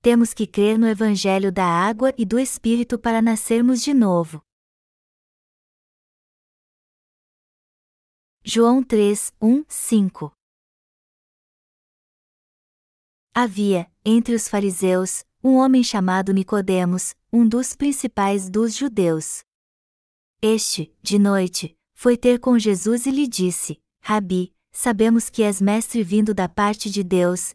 temos que crer no Evangelho da água e do Espírito para nascermos de novo. João 3, 1, 5 Havia, entre os fariseus, um homem chamado Nicodemos, um dos principais dos judeus. Este, de noite, foi ter com Jesus e lhe disse: Rabi, sabemos que és mestre vindo da parte de Deus,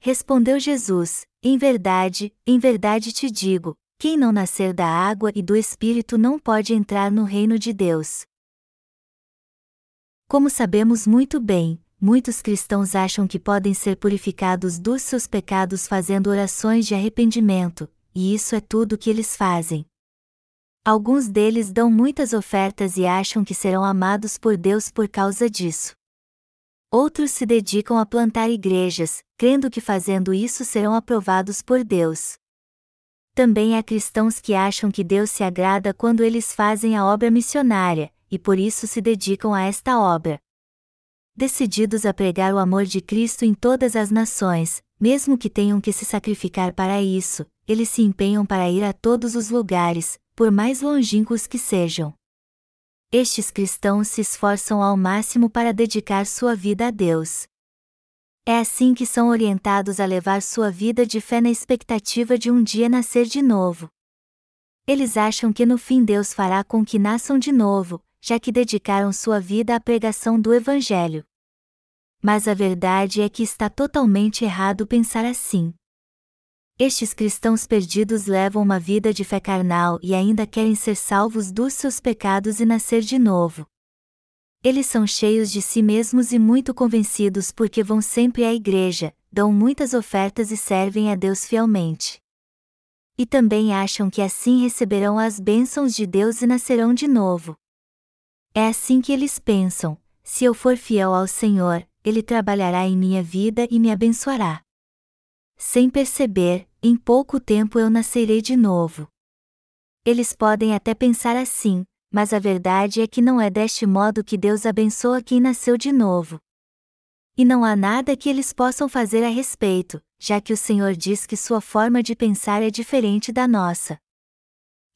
Respondeu Jesus: Em verdade, em verdade te digo: quem não nascer da água e do Espírito não pode entrar no reino de Deus. Como sabemos muito bem, muitos cristãos acham que podem ser purificados dos seus pecados fazendo orações de arrependimento, e isso é tudo o que eles fazem. Alguns deles dão muitas ofertas e acham que serão amados por Deus por causa disso. Outros se dedicam a plantar igrejas, crendo que fazendo isso serão aprovados por Deus. Também há cristãos que acham que Deus se agrada quando eles fazem a obra missionária, e por isso se dedicam a esta obra. Decididos a pregar o amor de Cristo em todas as nações, mesmo que tenham que se sacrificar para isso, eles se empenham para ir a todos os lugares, por mais longínquos que sejam. Estes cristãos se esforçam ao máximo para dedicar sua vida a Deus. É assim que são orientados a levar sua vida de fé na expectativa de um dia nascer de novo. Eles acham que no fim Deus fará com que nasçam de novo, já que dedicaram sua vida à pregação do Evangelho. Mas a verdade é que está totalmente errado pensar assim. Estes cristãos perdidos levam uma vida de fé carnal e ainda querem ser salvos dos seus pecados e nascer de novo. Eles são cheios de si mesmos e muito convencidos porque vão sempre à igreja, dão muitas ofertas e servem a Deus fielmente. E também acham que assim receberão as bênçãos de Deus e nascerão de novo. É assim que eles pensam: se eu for fiel ao Senhor, Ele trabalhará em minha vida e me abençoará. Sem perceber, em pouco tempo eu nascerei de novo. Eles podem até pensar assim, mas a verdade é que não é deste modo que Deus abençoa quem nasceu de novo. E não há nada que eles possam fazer a respeito, já que o Senhor diz que sua forma de pensar é diferente da nossa.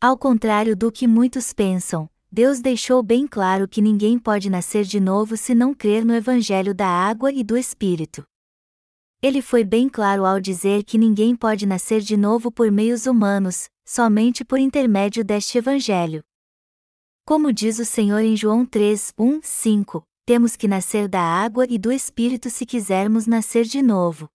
Ao contrário do que muitos pensam, Deus deixou bem claro que ninguém pode nascer de novo se não crer no Evangelho da água e do Espírito. Ele foi bem claro ao dizer que ninguém pode nascer de novo por meios humanos, somente por intermédio deste Evangelho. Como diz o Senhor em João 3, 1, 5, temos que nascer da água e do Espírito se quisermos nascer de novo.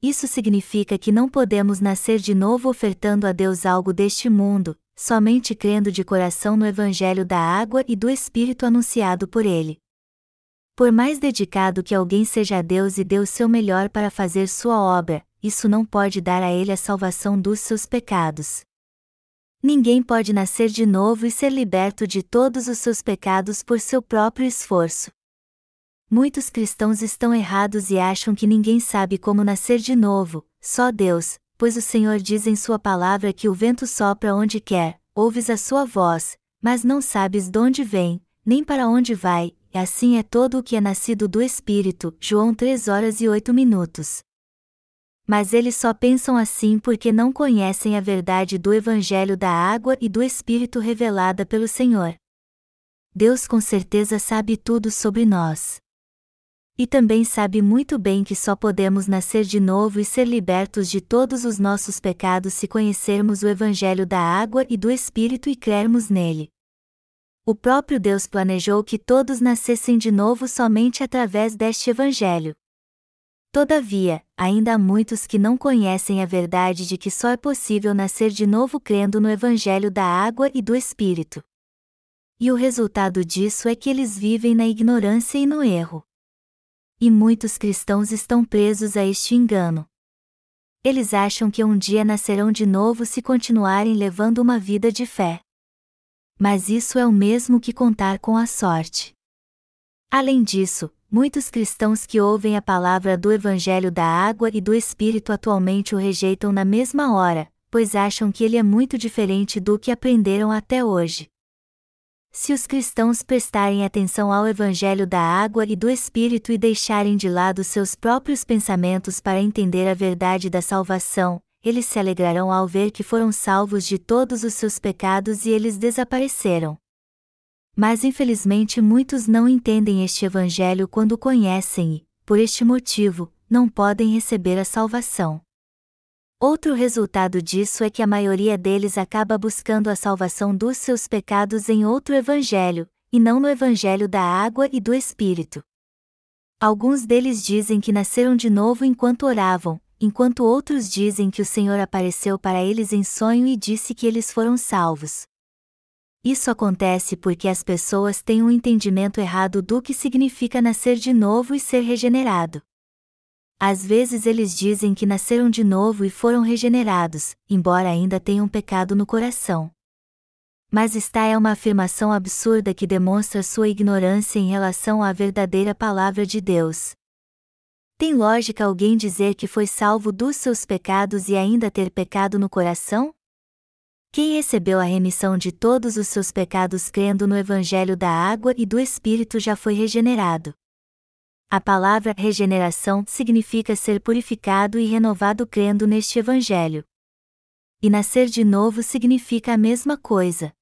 Isso significa que não podemos nascer de novo ofertando a Deus algo deste mundo, somente crendo de coração no Evangelho da água e do Espírito anunciado por Ele. Por mais dedicado que alguém seja a Deus e dê o seu melhor para fazer sua obra, isso não pode dar a ele a salvação dos seus pecados. Ninguém pode nascer de novo e ser liberto de todos os seus pecados por seu próprio esforço. Muitos cristãos estão errados e acham que ninguém sabe como nascer de novo, só Deus, pois o Senhor diz em Sua palavra que o vento sopra onde quer, ouves a sua voz, mas não sabes de onde vem, nem para onde vai, e assim é todo o que é nascido do Espírito. João 3 horas e 8 minutos. Mas eles só pensam assim porque não conhecem a verdade do Evangelho da água e do Espírito revelada pelo Senhor. Deus com certeza sabe tudo sobre nós. E também sabe muito bem que só podemos nascer de novo e ser libertos de todos os nossos pecados se conhecermos o Evangelho da água e do Espírito e crermos nele. O próprio Deus planejou que todos nascessem de novo somente através deste Evangelho. Todavia, ainda há muitos que não conhecem a verdade de que só é possível nascer de novo crendo no Evangelho da água e do Espírito. E o resultado disso é que eles vivem na ignorância e no erro. E muitos cristãos estão presos a este engano. Eles acham que um dia nascerão de novo se continuarem levando uma vida de fé. Mas isso é o mesmo que contar com a sorte. Além disso, muitos cristãos que ouvem a palavra do Evangelho da Água e do Espírito atualmente o rejeitam na mesma hora, pois acham que ele é muito diferente do que aprenderam até hoje. Se os cristãos prestarem atenção ao Evangelho da Água e do Espírito e deixarem de lado seus próprios pensamentos para entender a verdade da salvação, eles se alegrarão ao ver que foram salvos de todos os seus pecados e eles desapareceram. Mas infelizmente muitos não entendem este Evangelho quando o conhecem e, por este motivo, não podem receber a salvação. Outro resultado disso é que a maioria deles acaba buscando a salvação dos seus pecados em outro evangelho, e não no evangelho da água e do Espírito. Alguns deles dizem que nasceram de novo enquanto oravam, enquanto outros dizem que o Senhor apareceu para eles em sonho e disse que eles foram salvos. Isso acontece porque as pessoas têm um entendimento errado do que significa nascer de novo e ser regenerado. Às vezes eles dizem que nasceram de novo e foram regenerados, embora ainda tenham pecado no coração. Mas esta é uma afirmação absurda que demonstra sua ignorância em relação à verdadeira palavra de Deus. Tem lógica alguém dizer que foi salvo dos seus pecados e ainda ter pecado no coração? Quem recebeu a remissão de todos os seus pecados crendo no Evangelho da água e do Espírito já foi regenerado. A palavra regeneração significa ser purificado e renovado crendo neste Evangelho. E nascer de novo significa a mesma coisa.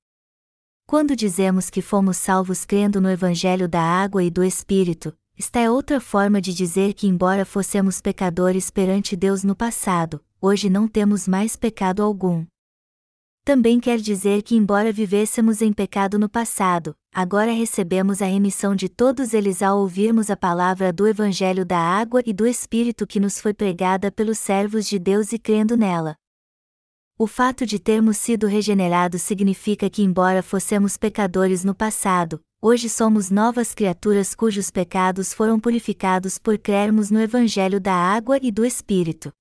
Quando dizemos que fomos salvos crendo no Evangelho da água e do Espírito, esta é outra forma de dizer que, embora fossemos pecadores perante Deus no passado, hoje não temos mais pecado algum também quer dizer que, embora vivêssemos em pecado no passado, agora recebemos a remissão de todos eles ao ouvirmos a palavra do Evangelho da água e do Espírito que nos foi pregada pelos servos de Deus e crendo nela. O fato de termos sido regenerados significa que, embora fossemos pecadores no passado, hoje somos novas criaturas cujos pecados foram purificados por crermos no Evangelho da água e do Espírito.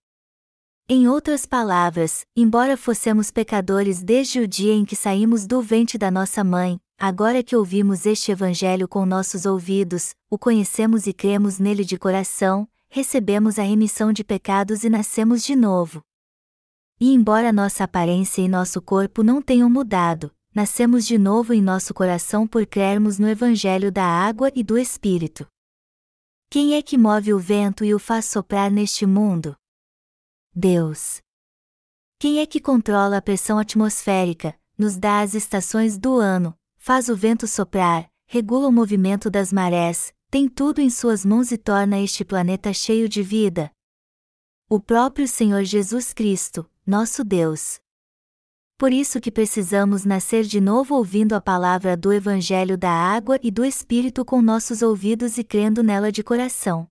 Em outras palavras, embora fossemos pecadores desde o dia em que saímos do ventre da nossa mãe, agora que ouvimos este Evangelho com nossos ouvidos, o conhecemos e cremos nele de coração, recebemos a remissão de pecados e nascemos de novo. E embora nossa aparência e nosso corpo não tenham mudado, nascemos de novo em nosso coração por crermos no Evangelho da água e do Espírito. Quem é que move o vento e o faz soprar neste mundo? Deus. Quem é que controla a pressão atmosférica, nos dá as estações do ano, faz o vento soprar, regula o movimento das marés, tem tudo em suas mãos e torna este planeta cheio de vida? O próprio Senhor Jesus Cristo, nosso Deus. Por isso que precisamos nascer de novo ouvindo a palavra do Evangelho da água e do Espírito com nossos ouvidos e crendo nela de coração.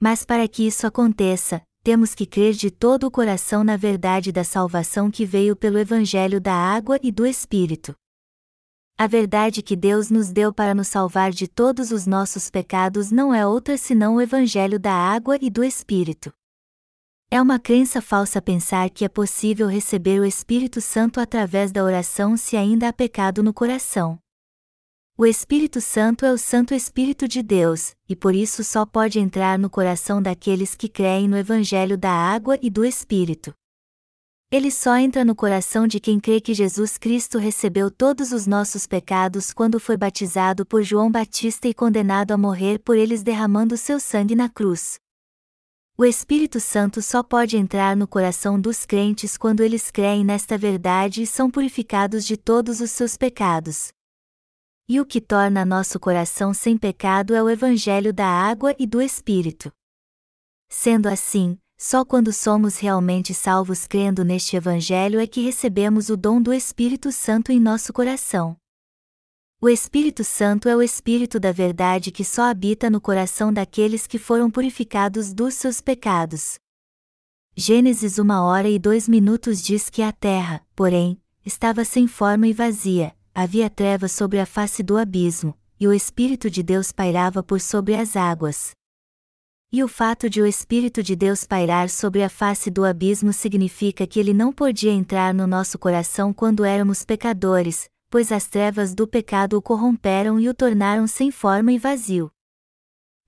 Mas para que isso aconteça, temos que crer de todo o coração na verdade da salvação que veio pelo Evangelho da água e do Espírito. A verdade que Deus nos deu para nos salvar de todos os nossos pecados não é outra senão o Evangelho da água e do Espírito. É uma crença falsa pensar que é possível receber o Espírito Santo através da oração se ainda há pecado no coração. O Espírito Santo é o Santo Espírito de Deus, e por isso só pode entrar no coração daqueles que creem no Evangelho da água e do Espírito. Ele só entra no coração de quem crê que Jesus Cristo recebeu todos os nossos pecados quando foi batizado por João Batista e condenado a morrer por eles derramando seu sangue na cruz. O Espírito Santo só pode entrar no coração dos crentes quando eles creem nesta verdade e são purificados de todos os seus pecados. E o que torna nosso coração sem pecado é o Evangelho da água e do Espírito. Sendo assim, só quando somos realmente salvos crendo neste Evangelho é que recebemos o dom do Espírito Santo em nosso coração. O Espírito Santo é o Espírito da verdade que só habita no coração daqueles que foram purificados dos seus pecados. Gênesis 1 hora e 2 minutos diz que a terra, porém, estava sem forma e vazia, havia trevas sobre a face do abismo, e o Espírito de Deus pairava por sobre as águas. E o fato de o Espírito de Deus pairar sobre a face do abismo significa que ele não podia entrar no nosso coração quando éramos pecadores, pois as trevas do pecado o corromperam e o tornaram sem forma e vazio.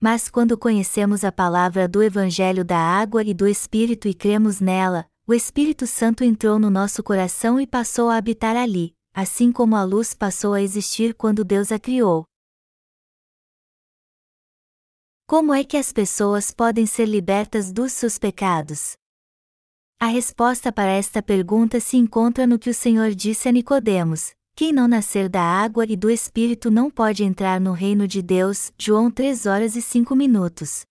Mas quando conhecemos a palavra do Evangelho da água e do Espírito e cremos nela, o Espírito Santo entrou no nosso coração e passou a habitar ali, assim como a luz passou a existir quando Deus a criou. Como é que as pessoas podem ser libertas dos seus pecados? A resposta para esta pergunta se encontra no que o Senhor disse a Nicodemos: quem não nascer da água e do Espírito não pode entrar no reino de Deus. João 3 horas e 5 minutos.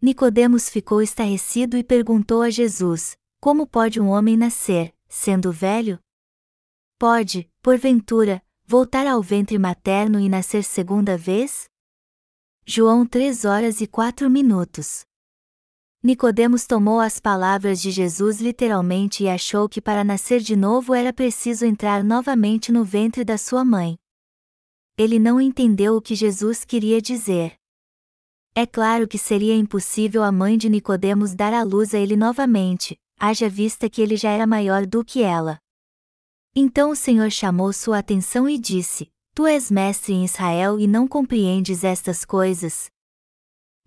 Nicodemos ficou estarrecido e perguntou a Jesus: Como pode um homem nascer, sendo velho? Pode, porventura, voltar ao ventre materno e nascer segunda vez? João 3 horas e 4 minutos. Nicodemos tomou as palavras de Jesus literalmente e achou que para nascer de novo era preciso entrar novamente no ventre da sua mãe. Ele não entendeu o que Jesus queria dizer. É claro que seria impossível a mãe de Nicodemos dar à luz a ele novamente, haja vista que ele já era maior do que ela. Então o Senhor chamou sua atenção e disse: Tu és mestre em Israel e não compreendes estas coisas,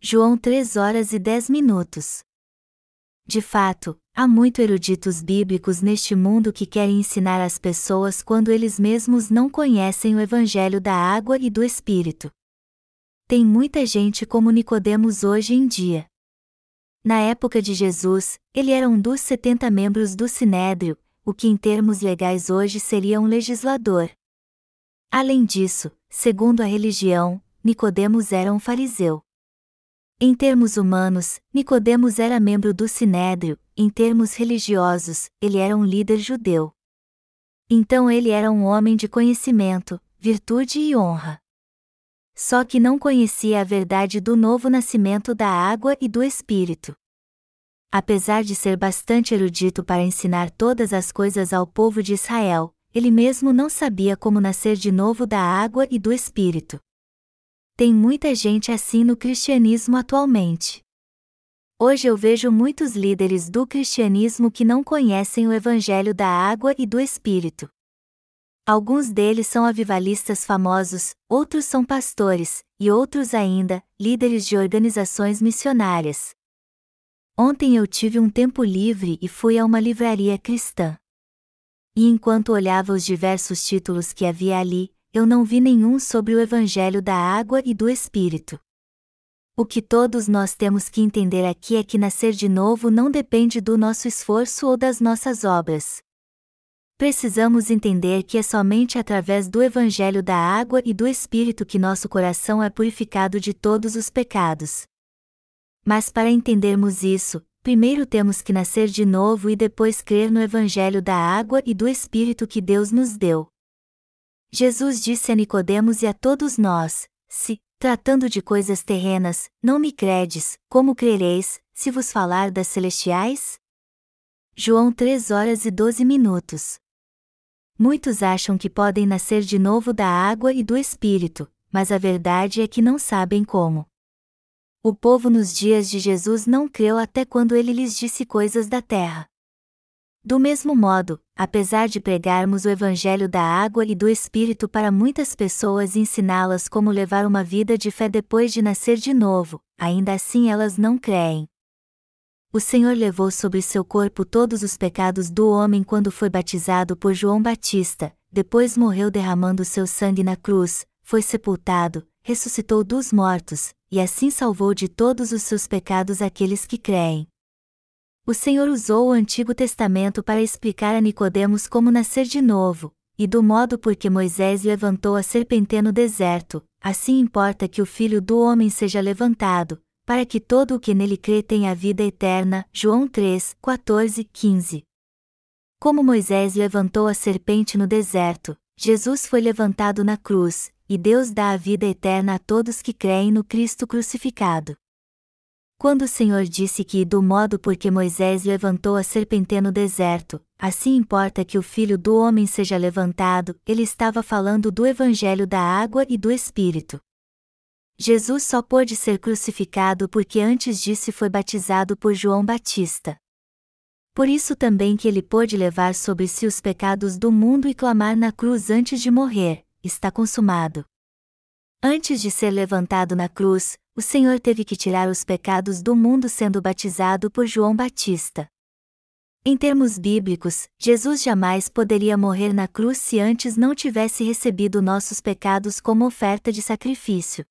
João 3 horas e 10 minutos. De fato, há muito eruditos bíblicos neste mundo que querem ensinar as pessoas quando eles mesmos não conhecem o evangelho da água e do espírito. Tem muita gente como Nicodemos hoje em dia. Na época de Jesus, ele era um dos 70 membros do Sinédrio, o que em termos legais hoje seria um legislador. Além disso, segundo a religião, Nicodemos era um fariseu. Em termos humanos, Nicodemos era membro do Sinédrio, em termos religiosos, ele era um líder judeu. Então ele era um homem de conhecimento, virtude e honra. Só que não conhecia a verdade do novo nascimento da água e do Espírito. Apesar de ser bastante erudito para ensinar todas as coisas ao povo de Israel, ele mesmo não sabia como nascer de novo da água e do Espírito. Tem muita gente assim no cristianismo atualmente. Hoje eu vejo muitos líderes do cristianismo que não conhecem o evangelho da água e do espírito. Alguns deles são avivalistas famosos, outros são pastores, e outros ainda, líderes de organizações missionárias. Ontem eu tive um tempo livre e fui a uma livraria cristã. E enquanto olhava os diversos títulos que havia ali, eu não vi nenhum sobre o Evangelho da água e do Espírito. O que todos nós temos que entender aqui é que nascer de novo não depende do nosso esforço ou das nossas obras. Precisamos entender que é somente através do Evangelho da água e do Espírito que nosso coração é purificado de todos os pecados. Mas para entendermos isso, primeiro temos que nascer de novo e depois crer no Evangelho da água e do Espírito que Deus nos deu. Jesus disse a Nicodemos e a todos nós: Se, tratando de coisas terrenas, não me credes, como crereis, se vos falar das celestiais? João 3 horas e 12 minutos. Muitos acham que podem nascer de novo da água e do Espírito, mas a verdade é que não sabem como. O povo nos dias de Jesus não creu até quando ele lhes disse coisas da terra. Do mesmo modo, apesar de pregarmos o Evangelho da água e do Espírito para muitas pessoas e ensiná-las como levar uma vida de fé depois de nascer de novo, ainda assim elas não creem. O Senhor levou sobre seu corpo todos os pecados do homem quando foi batizado por João Batista, depois morreu derramando seu sangue na cruz, foi sepultado, ressuscitou dos mortos, e assim salvou de todos os seus pecados aqueles que creem. O Senhor usou o Antigo Testamento para explicar a Nicodemos como nascer de novo, e do modo por que Moisés levantou a serpente no deserto, assim importa que o Filho do Homem seja levantado, para que todo o que nele crê tenha vida eterna. João 3, 14, 15. Como Moisés levantou a serpente no deserto, Jesus foi levantado na cruz, e Deus dá a vida eterna a todos que creem no Cristo crucificado. Quando o Senhor disse que, do modo por que Moisés levantou a serpente no deserto, assim importa que o filho do homem seja levantado, ele estava falando do evangelho da água e do Espírito. Jesus só pôde ser crucificado porque antes disso foi batizado por João Batista. Por isso também que ele pôde levar sobre si os pecados do mundo e clamar na cruz antes de morrer: está consumado. Antes de ser levantado na cruz, o Senhor teve que tirar os pecados do mundo sendo batizado por João Batista. Em termos bíblicos, Jesus jamais poderia morrer na cruz se antes não tivesse recebido nossos pecados como oferta de sacrifício.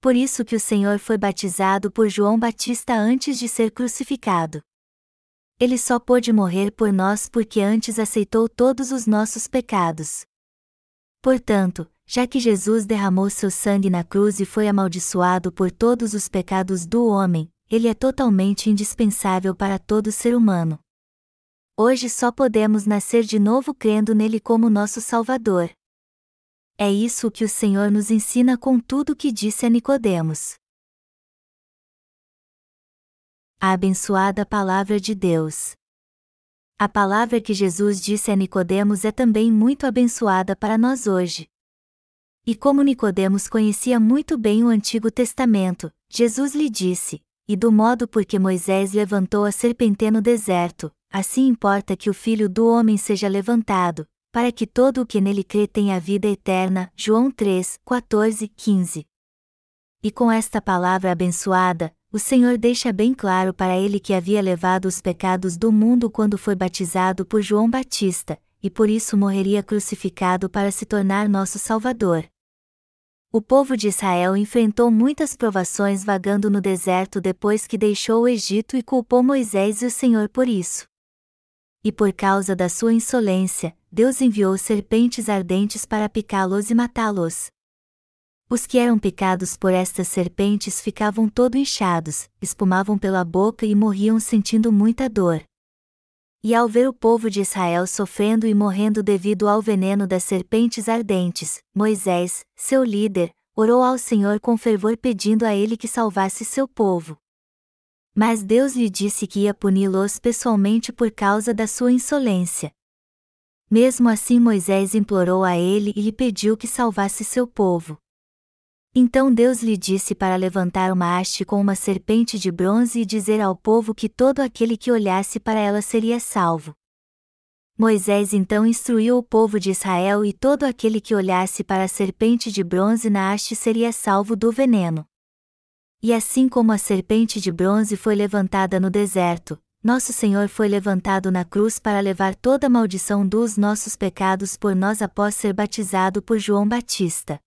Por isso que o Senhor foi batizado por João Batista antes de ser crucificado. Ele só pôde morrer por nós porque antes aceitou todos os nossos pecados. Portanto, já que Jesus derramou seu sangue na cruz e foi amaldiçoado por todos os pecados do homem, ele é totalmente indispensável para todo ser humano. Hoje só podemos nascer de novo crendo nele como nosso Salvador. É isso que o Senhor nos ensina com tudo o que disse a Nicodemos. A abençoada palavra de Deus. A palavra que Jesus disse a Nicodemos é também muito abençoada para nós hoje. E como Nicodemos conhecia muito bem o Antigo Testamento, Jesus lhe disse: E do modo por que Moisés levantou a serpente no deserto, Assim importa que o Filho do Homem seja levantado, para que todo o que nele crê tenha vida eterna. João 3, 14, 15. E com esta palavra abençoada, o Senhor deixa bem claro para ele que havia levado os pecados do mundo quando foi batizado por João Batista, e por isso morreria crucificado para se tornar nosso Salvador. O povo de Israel enfrentou muitas provações vagando no deserto depois que deixou o Egito e culpou Moisés e o Senhor por isso. E por causa da sua insolência, Deus enviou serpentes ardentes para picá-los e matá-los. Os que eram picados por estas serpentes ficavam todo inchados, espumavam pela boca e morriam sentindo muita dor. E ao ver o povo de Israel sofrendo e morrendo devido ao veneno das serpentes ardentes, Moisés, seu líder, orou ao Senhor com fervor pedindo a ele que salvasse seu povo. Mas Deus lhe disse que ia puni-los pessoalmente por causa da sua insolência. Mesmo assim, Moisés implorou a ele e lhe pediu que salvasse seu povo. Então Deus lhe disse para levantar uma haste com uma serpente de bronze e dizer ao povo que todo aquele que olhasse para ela seria salvo. Moisés então instruiu o povo de Israel e todo aquele que olhasse para a serpente de bronze na haste seria salvo do veneno. E assim como a serpente de bronze foi levantada no deserto, nosso Senhor foi levantado na cruz para levar toda a maldição dos nossos pecados por nós após ser batizado por João Batista.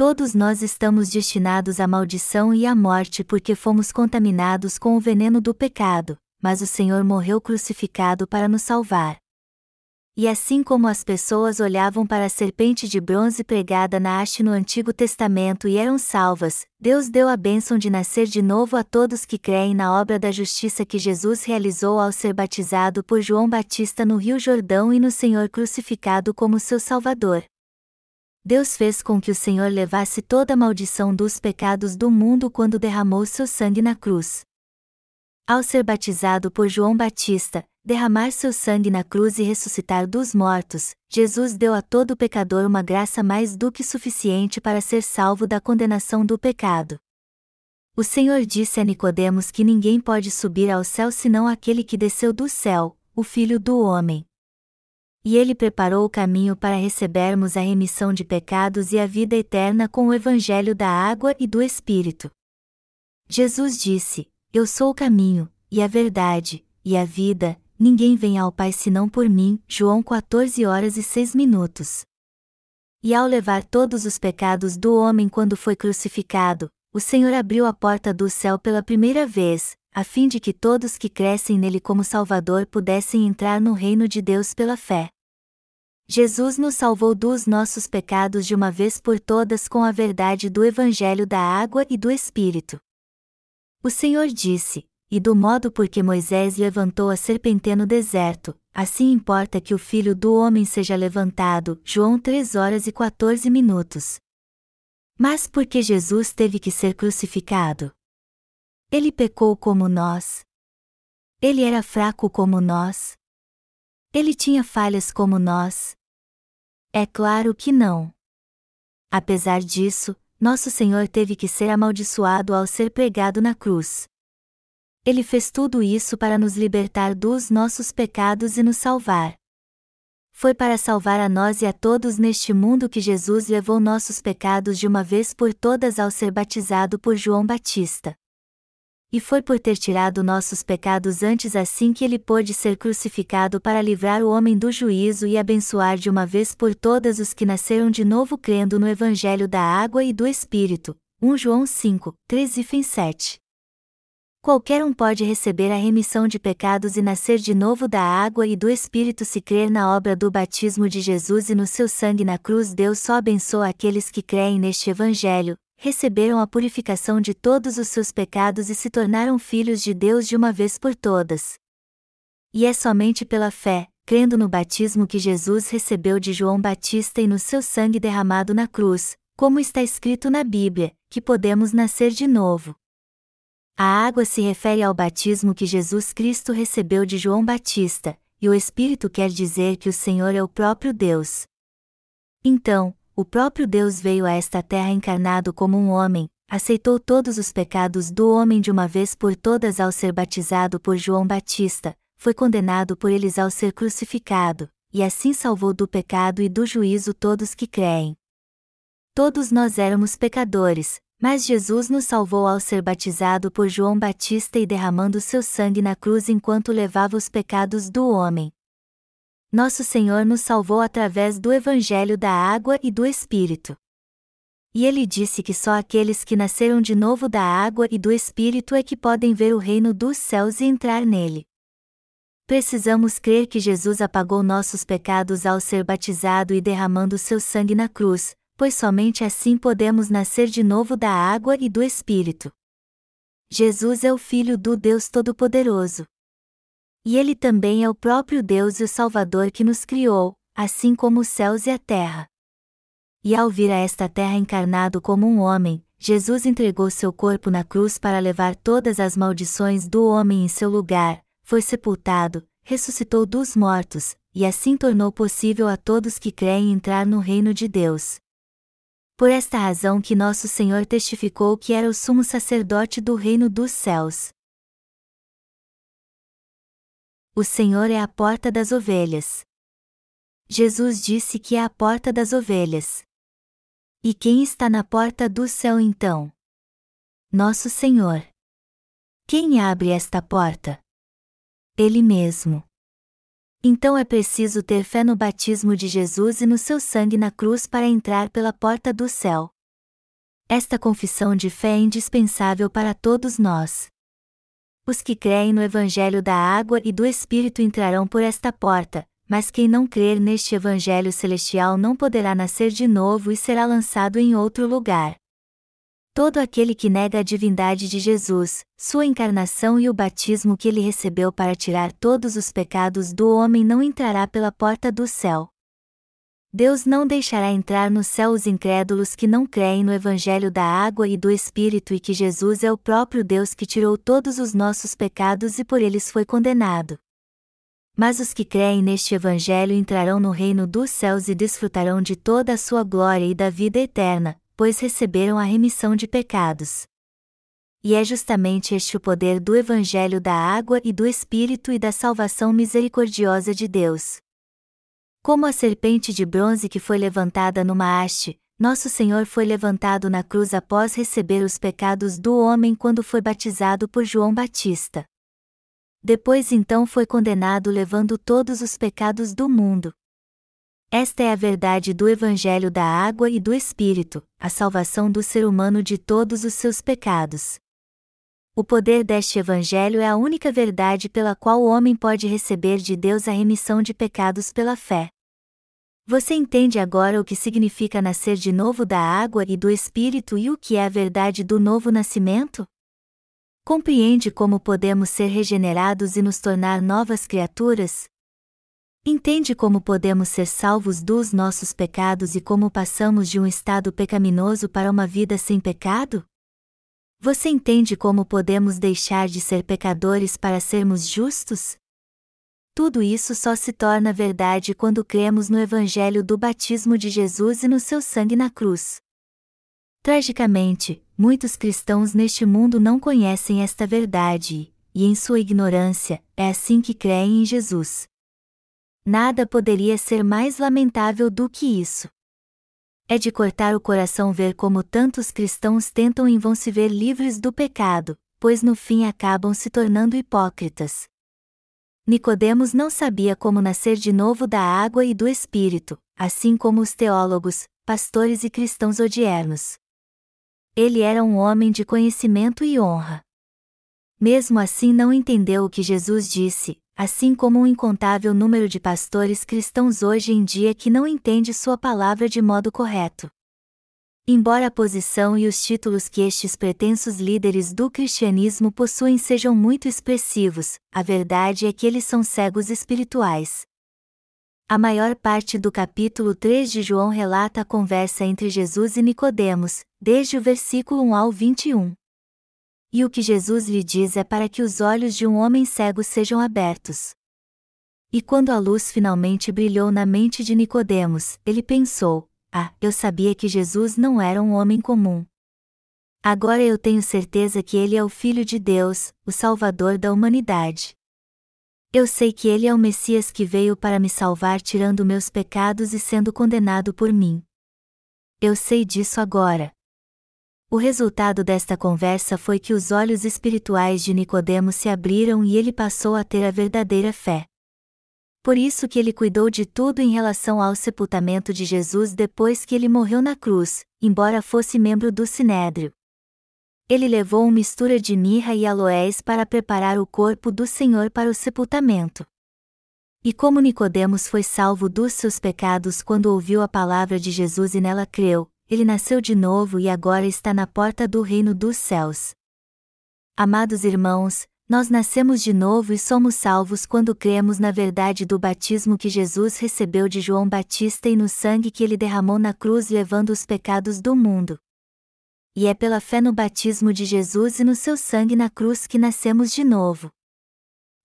Todos nós estamos destinados à maldição e à morte porque fomos contaminados com o veneno do pecado, mas o Senhor morreu crucificado para nos salvar. E assim como as pessoas olhavam para a serpente de bronze pregada na haste no Antigo Testamento e eram salvas, Deus deu a bênção de nascer de novo a todos que creem na obra da justiça que Jesus realizou ao ser batizado por João Batista no Rio Jordão e no Senhor crucificado como seu Salvador. Deus fez com que o Senhor levasse toda a maldição dos pecados do mundo quando derramou seu sangue na cruz. Ao ser batizado por João Batista, derramar seu sangue na cruz e ressuscitar dos mortos, Jesus deu a todo pecador uma graça mais do que suficiente para ser salvo da condenação do pecado. O Senhor disse a Nicodemos que ninguém pode subir ao céu senão aquele que desceu do céu, o Filho do homem. E ele preparou o caminho para recebermos a remissão de pecados e a vida eterna com o evangelho da água e do Espírito. Jesus disse: Eu sou o caminho, e a verdade, e a vida, ninguém vem ao Pai senão por mim. João 14 horas e 6 minutos. E ao levar todos os pecados do homem quando foi crucificado, o Senhor abriu a porta do céu pela primeira vez, a fim de que todos que crescem nele como Salvador pudessem entrar no reino de Deus pela fé. Jesus nos salvou dos nossos pecados de uma vez por todas com a verdade do Evangelho da água e do Espírito. O Senhor disse: e do modo por que Moisés levantou a serpente no deserto, assim importa que o filho do homem seja levantado. João 3 horas e 14 minutos. Mas por que Jesus teve que ser crucificado? Ele pecou como nós. Ele era fraco como nós. Ele tinha falhas como nós. É claro que não. Apesar disso, nosso Senhor teve que ser amaldiçoado ao ser pregado na cruz. Ele fez tudo isso para nos libertar dos nossos pecados e nos salvar. Foi para salvar a nós e a todos neste mundo que Jesus levou nossos pecados de uma vez por todas ao ser batizado por João Batista. E foi por ter tirado nossos pecados antes assim que ele pôde ser crucificado para livrar o homem do juízo e abençoar de uma vez por todas os que nasceram de novo crendo no Evangelho da Água e do Espírito. 1 João 5, 13 e 7. Qualquer um pode receber a remissão de pecados e nascer de novo da água e do Espírito se crer na obra do batismo de Jesus e no seu sangue na cruz. Deus só abençoa aqueles que creem neste Evangelho, receberam a purificação de todos os seus pecados e se tornaram filhos de Deus de uma vez por todas. E é somente pela fé, crendo no batismo que Jesus recebeu de João Batista e no seu sangue derramado na cruz, como está escrito na Bíblia, que podemos nascer de novo. A água se refere ao batismo que Jesus Cristo recebeu de João Batista, e o Espírito quer dizer que o Senhor é o próprio Deus. Então, o próprio Deus veio a esta terra encarnado como um homem, aceitou todos os pecados do homem de uma vez por todas ao ser batizado por João Batista, foi condenado por eles ao ser crucificado, e assim salvou do pecado e do juízo todos que creem. Todos nós éramos pecadores, mas Jesus nos salvou ao ser batizado por João Batista e derramando seu sangue na cruz enquanto levava os pecados do homem. Nosso Senhor nos salvou através do Evangelho da Água e do Espírito. E ele disse que só aqueles que nasceram de novo da água e do Espírito é que podem ver o reino dos céus e entrar nele. Precisamos crer que Jesus apagou nossos pecados ao ser batizado e derramando seu sangue na cruz, pois somente assim podemos nascer de novo da água e do Espírito. Jesus é o Filho do Deus Todo-Poderoso. E ele também é o próprio Deus e o Salvador que nos criou, assim como os céus e a terra. E ao vir a esta terra encarnado como um homem, Jesus entregou seu corpo na cruz para levar todas as maldições do homem em seu lugar, foi sepultado, ressuscitou dos mortos, e assim tornou possível a todos que creem entrar no reino de Deus. Por esta razão que nosso Senhor testificou que era o sumo sacerdote do reino dos céus. O Senhor é a porta das ovelhas. Jesus disse que é a porta das ovelhas. E quem está na porta do céu então? Nosso Senhor. Quem abre esta porta? Ele mesmo. Então é preciso ter fé no batismo de Jesus e no seu sangue na cruz para entrar pela porta do céu. Esta confissão de fé é indispensável para todos nós. Os que creem no Evangelho da água e do Espírito entrarão por esta porta, mas quem não crer neste Evangelho celestial não poderá nascer de novo e será lançado em outro lugar. Todo aquele que nega a divindade de Jesus, sua encarnação e o batismo que ele recebeu para tirar todos os pecados do homem não entrará pela porta do céu. Deus não deixará entrar no céu os incrédulos que não creem no Evangelho da água e do Espírito e que Jesus é o próprio Deus que tirou todos os nossos pecados e por eles foi condenado. Mas os que creem neste Evangelho entrarão no reino dos céus e desfrutarão de toda a sua glória e da vida eterna, pois receberam a remissão de pecados. E é justamente este o poder do Evangelho da água e do Espírito e da salvação misericordiosa de Deus. Como a serpente de bronze que foi levantada numa haste, nosso Senhor foi levantado na cruz após receber os pecados do homem quando foi batizado por João Batista. Depois então foi condenado levando todos os pecados do mundo. Esta é a verdade do Evangelho da Água e do Espírito, a salvação do ser humano de todos os seus pecados. O poder deste Evangelho é a única verdade pela qual o homem pode receber de Deus a remissão de pecados pela fé. Você entende agora o que significa nascer de novo da água e do Espírito e o que é a verdade do novo nascimento? Compreende como podemos ser regenerados e nos tornar novas criaturas? Entende como podemos ser salvos dos nossos pecados e como passamos de um estado pecaminoso para uma vida sem pecado? Você entende como podemos deixar de ser pecadores para sermos justos? Tudo isso só se torna verdade quando cremos no Evangelho do batismo de Jesus e no seu sangue na cruz. Tragicamente, muitos cristãos neste mundo não conhecem esta verdade e em sua ignorância, é assim que creem em Jesus. Nada poderia ser mais lamentável do que isso. É de cortar o coração ver como tantos cristãos tentam em vão se ver livres do pecado, pois no fim acabam se tornando hipócritas. Nicodemos não sabia como nascer de novo da água e do espírito, assim como os teólogos, pastores e cristãos odiernos. Ele era um homem de conhecimento e honra. Mesmo assim não entendeu o que Jesus disse, assim como um incontável número de pastores cristãos hoje em dia que não entende sua palavra de modo correto. Embora a posição e os títulos que estes pretensos líderes do cristianismo possuem sejam muito expressivos, a verdade é que eles são cegos espirituais. A maior parte do capítulo 3 de João relata a conversa entre Jesus e Nicodemos, desde o versículo 1 ao 21. E o que Jesus lhe diz é para que os olhos de um homem cego sejam abertos. E quando a luz finalmente brilhou na mente de Nicodemos, ele pensou: ah, eu sabia que Jesus não era um homem comum. Agora eu tenho certeza que ele é o Filho de Deus, o Salvador da humanidade. Eu sei que ele é o Messias que veio para me salvar tirando meus pecados e sendo condenado por mim. Eu sei disso agora. O resultado desta conversa foi que os olhos espirituais de Nicodemo se abriram e ele passou a ter a verdadeira fé. Por isso que ele cuidou de tudo em relação ao sepultamento de Jesus depois que ele morreu na cruz, embora fosse membro do Sinédrio. Ele levou uma mistura de mirra e aloés para preparar o corpo do Senhor para o sepultamento. E como Nicodemos foi salvo dos seus pecados quando ouviu a palavra de Jesus e nela creu, ele nasceu de novo e agora está na porta do reino dos céus. Amados irmãos, nós nascemos de novo e somos salvos quando cremos na verdade do batismo que Jesus recebeu de João Batista e no sangue que ele derramou na cruz levando os pecados do mundo. E é pela fé no batismo de Jesus e no seu sangue na cruz que nascemos de novo.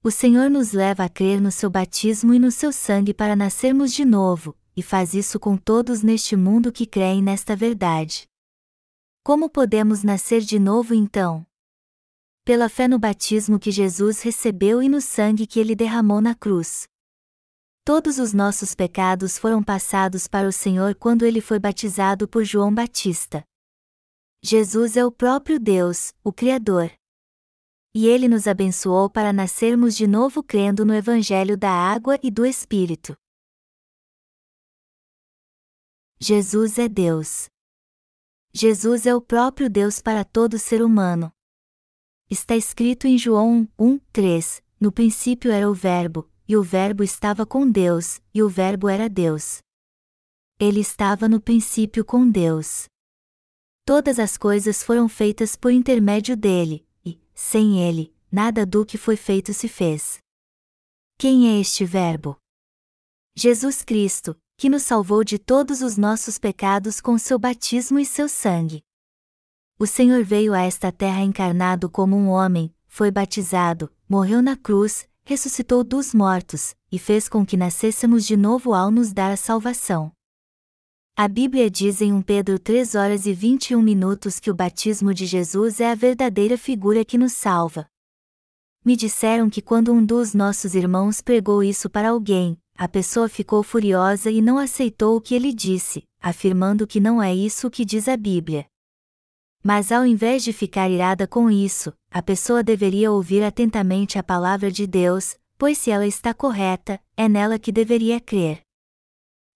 O Senhor nos leva a crer no seu batismo e no seu sangue para nascermos de novo, e faz isso com todos neste mundo que creem nesta verdade. Como podemos nascer de novo então? pela fé no batismo que Jesus recebeu e no sangue que ele derramou na cruz. Todos os nossos pecados foram passados para o Senhor quando ele foi batizado por João Batista. Jesus é o próprio Deus, o Criador. E ele nos abençoou para nascermos de novo crendo no Evangelho da água e do Espírito. Jesus é Deus. Jesus é o próprio Deus para todo ser humano. Está escrito em João 1, 3: No princípio era o Verbo, e o Verbo estava com Deus, e o Verbo era Deus. Ele estava no princípio com Deus. Todas as coisas foram feitas por intermédio dele, e, sem ele, nada do que foi feito se fez. Quem é este Verbo? Jesus Cristo, que nos salvou de todos os nossos pecados com seu batismo e seu sangue. O Senhor veio a esta terra encarnado como um homem, foi batizado, morreu na cruz, ressuscitou dos mortos, e fez com que nascêssemos de novo ao nos dar a salvação. A Bíblia diz em 1 Pedro 3 horas e 21 minutos que o batismo de Jesus é a verdadeira figura que nos salva. Me disseram que quando um dos nossos irmãos pregou isso para alguém, a pessoa ficou furiosa e não aceitou o que ele disse, afirmando que não é isso que diz a Bíblia. Mas ao invés de ficar irada com isso, a pessoa deveria ouvir atentamente a palavra de Deus, pois se ela está correta, é nela que deveria crer.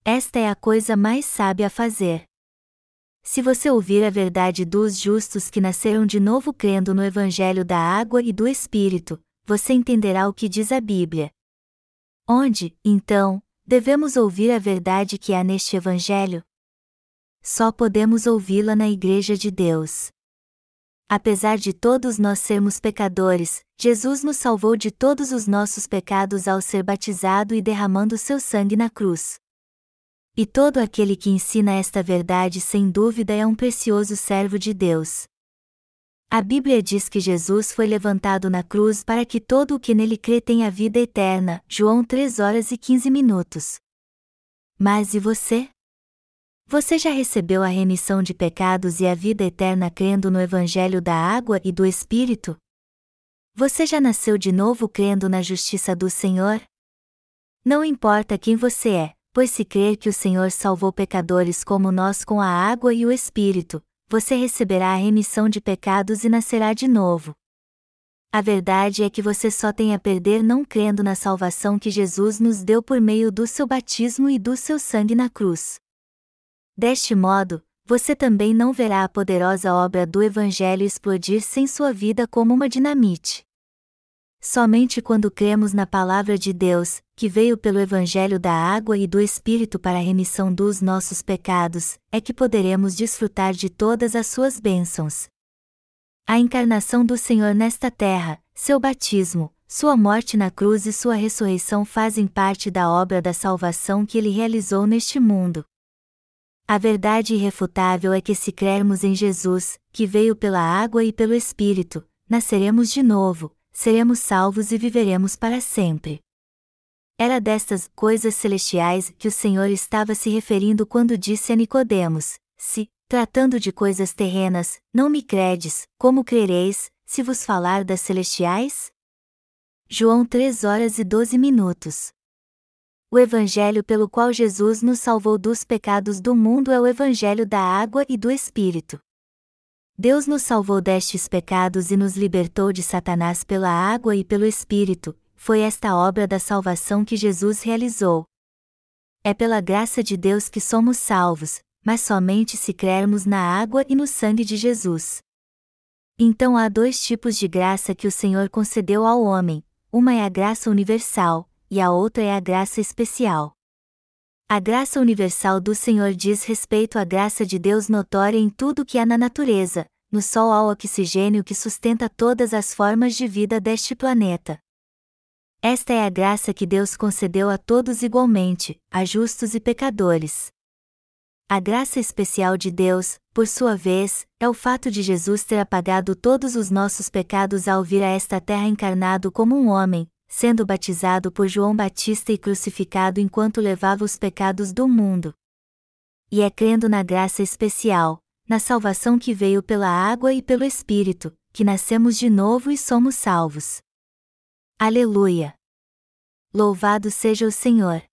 Esta é a coisa mais sábia a fazer. Se você ouvir a verdade dos justos que nasceram de novo crendo no Evangelho da água e do Espírito, você entenderá o que diz a Bíblia. Onde, então, devemos ouvir a verdade que há neste Evangelho? Só podemos ouvi-la na Igreja de Deus. Apesar de todos nós sermos pecadores, Jesus nos salvou de todos os nossos pecados ao ser batizado e derramando seu sangue na cruz. E todo aquele que ensina esta verdade sem dúvida é um precioso servo de Deus. A Bíblia diz que Jesus foi levantado na cruz para que todo o que nele crê tenha vida eterna. João 3 horas e 15 minutos. Mas e você? Você já recebeu a remissão de pecados e a vida eterna crendo no Evangelho da água e do Espírito? Você já nasceu de novo crendo na justiça do Senhor? Não importa quem você é, pois se crer que o Senhor salvou pecadores como nós com a água e o Espírito, você receberá a remissão de pecados e nascerá de novo. A verdade é que você só tem a perder não crendo na salvação que Jesus nos deu por meio do seu batismo e do seu sangue na cruz. Deste modo, você também não verá a poderosa obra do Evangelho explodir sem sua vida como uma dinamite. Somente quando cremos na Palavra de Deus, que veio pelo Evangelho da água e do Espírito para a remissão dos nossos pecados, é que poderemos desfrutar de todas as suas bênçãos. A encarnação do Senhor nesta terra, seu batismo, sua morte na cruz e sua ressurreição fazem parte da obra da salvação que ele realizou neste mundo. A verdade irrefutável é que se crermos em Jesus, que veio pela água e pelo Espírito, nasceremos de novo, seremos salvos e viveremos para sempre. Era destas coisas celestiais que o Senhor estava se referindo quando disse a Nicodemos: Se, tratando de coisas terrenas, não me credes, como crereis, se vos falar das celestiais? João 3 horas e 12 minutos. O evangelho pelo qual Jesus nos salvou dos pecados do mundo é o evangelho da água e do Espírito. Deus nos salvou destes pecados e nos libertou de Satanás pela água e pelo Espírito, foi esta obra da salvação que Jesus realizou. É pela graça de Deus que somos salvos, mas somente se crermos na água e no sangue de Jesus. Então há dois tipos de graça que o Senhor concedeu ao homem: uma é a graça universal, e a outra é a graça especial. A graça universal do Senhor diz respeito à graça de Deus notória em tudo que há na natureza, no sol ao oxigênio que sustenta todas as formas de vida deste planeta. Esta é a graça que Deus concedeu a todos igualmente, a justos e pecadores. A graça especial de Deus, por sua vez, é o fato de Jesus ter apagado todos os nossos pecados ao vir a esta terra encarnado como um homem, sendo batizado por João Batista e crucificado enquanto levava os pecados do mundo. E é crendo na graça especial, na salvação que veio pela água e pelo Espírito, que nascemos de novo e somos salvos. Aleluia! Louvado seja o Senhor!